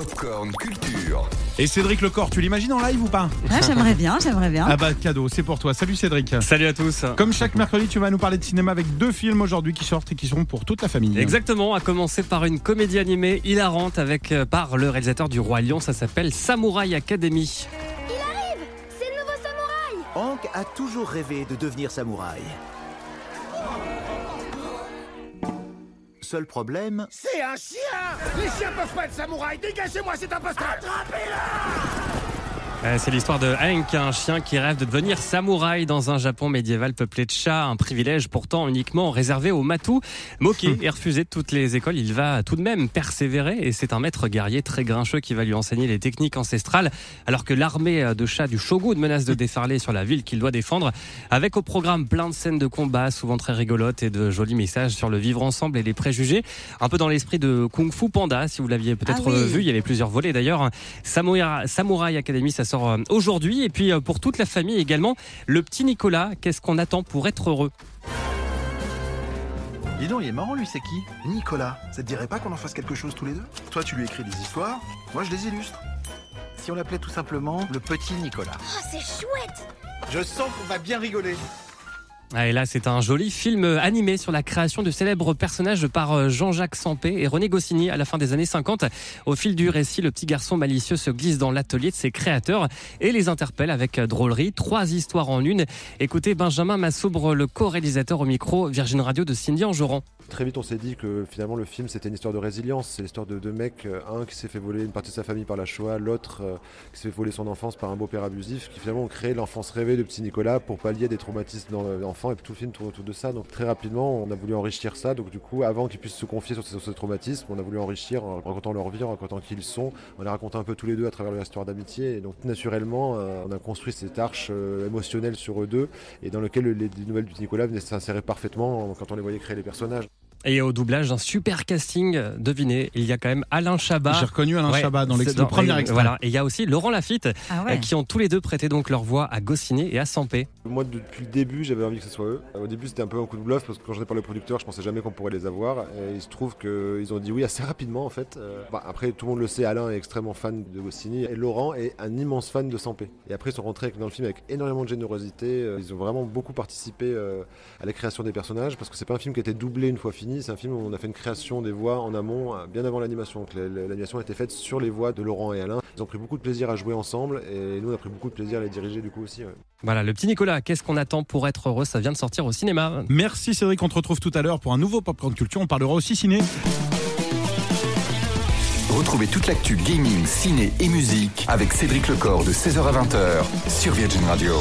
Popcorn Culture. Et Cédric Lecor, tu l'imagines en live ou pas? Ah, j'aimerais bien, j'aimerais bien. Ah bah cadeau, c'est pour toi. Salut Cédric. Salut à tous. Comme chaque mercredi, tu vas nous parler de cinéma avec deux films aujourd'hui qui sortent et qui seront pour toute la famille. Exactement, à commencer par une comédie animée hilarante avec euh, par le réalisateur du Roi Lion, ça s'appelle Samouraï Academy. C'est le nouveau samouraï Hank a toujours rêvé de devenir samouraï. Seul problème, C'est un chien! Les chiens peuvent pas être samouraïs. Dégagez-moi cet imposteur! Euh, C'est l'histoire de Hank, un chien qui rêve de devenir samouraï dans un Japon médiéval peuplé de chats, un privilège pourtant uniquement réservé aux matous. Moqué et refusé de toutes les écoles, il va tout de même persévérer et c'est un maître guerrier très grincheux qui va lui enseigner les techniques ancestrales alors que l'armée de chats du shogun menace de déferler sur la ville qu'il doit défendre avec au programme plein de scènes de combat souvent très rigolotes et de jolis messages sur le vivre ensemble et les préjugés. Un peu dans l'esprit de Kung Fu Panda si vous l'aviez peut-être Ah oui. vu, il y avait plusieurs volets d'ailleurs. Samouraï, Samouraï Academy, ça sort euh, aujourd'hui. Et puis euh, pour toute la famille également, le petit Nicolas, qu'est-ce qu'on attend pour être heureux? Dis donc, il est marrant lui, c'est qui? Nicolas. Ça te dirait pas qu'on en fasse quelque chose tous les deux? Toi, tu lui écris des histoires, moi je les illustre. Si on l'appelait tout simplement le petit Nicolas. Oh, c'est chouette Je sens qu'on va bien rigoler. Ah, Et là, c'est un joli film euh, animé sur la création de célèbres personnages par euh, Jean-Jacques Sampé et René Goscinny à la fin des années 50. Au fil du récit, le petit garçon malicieux se glisse dans l'atelier de ses créateurs et les interpelle avec euh, drôlerie. Trois histoires en une. Écoutez Benjamin Massoubre, le co-réalisateur au micro Virgin Radio de Cindy Angeran. Très vite, on s'est dit que finalement le film c'était une histoire de résilience. C'est l'histoire de deux mecs, un qui s'est fait voler une partie de sa famille par la Shoah, l'autre qui s'est fait voler son enfance par un beau-père abusif, qui finalement ont créé l'enfance rêvée de petit Nicolas pour pallier des traumatismes dans Et tout le film tourne autour de ça. Donc très rapidement, on a voulu enrichir ça. Donc du coup, avant qu'ils puissent se confier sur ces, sur ces traumatismes, on a voulu enrichir en racontant leur vie, en racontant qui ils sont, en les racontant un peu tous les deux à travers leur histoire d'amitié. Et donc naturellement, euh, on a construit cette arche euh, émotionnelle sur eux deux et dans lequel les, les nouvelles du Nicolas venaient s'insérer parfaitement quand on les voyait créer les personnages. Et au doublage, un super casting. Devinez, il y a quand même Alain Chabat. J'ai reconnu Alain Ouais, Chabat dans c'est l'ex- le premier et- extrait. Voilà. Et il y a aussi Laurent Lafitte, Ah euh, ouais. qui ont tous les deux prêté donc leur voix à Goscinny et à Sampé. Moi, depuis le début, j'avais envie que ce soit eux. Au début, c'était un peu un coup de bluff parce que quand j'en ai parlé au producteur, je pensais jamais qu'on pourrait les avoir. Et il se trouve qu'ils ont dit oui assez rapidement en fait. Euh, bah, après, tout le monde le sait, Alain est extrêmement fan de Goscinny et Laurent est un immense fan de Sampé. Et après, ils sont rentrés dans le film avec énormément de générosité. Euh, Ils ont vraiment beaucoup participé à la création des personnages parce que c'est pas un film qui a été doublé une fois fini. C'est un film où on a fait une création des voix en amont, euh, bien avant l'animation. L'animation a été faite sur les voix de Laurent et Alain. Ils ont pris beaucoup de plaisir à jouer ensemble et nous, on a pris beaucoup de plaisir à les diriger du coup aussi. ouais. Voilà, le petit Nicolas, qu'est-ce qu'on attend pour être heureux? Ça vient de sortir au cinéma. Merci Cédric, on te retrouve tout à l'heure pour un nouveau Popcorn Culture. On parlera aussi ciné. Retrouvez toute l'actu gaming, ciné et musique avec Cédric Lecor de 16h à 20h sur Virgin Radio.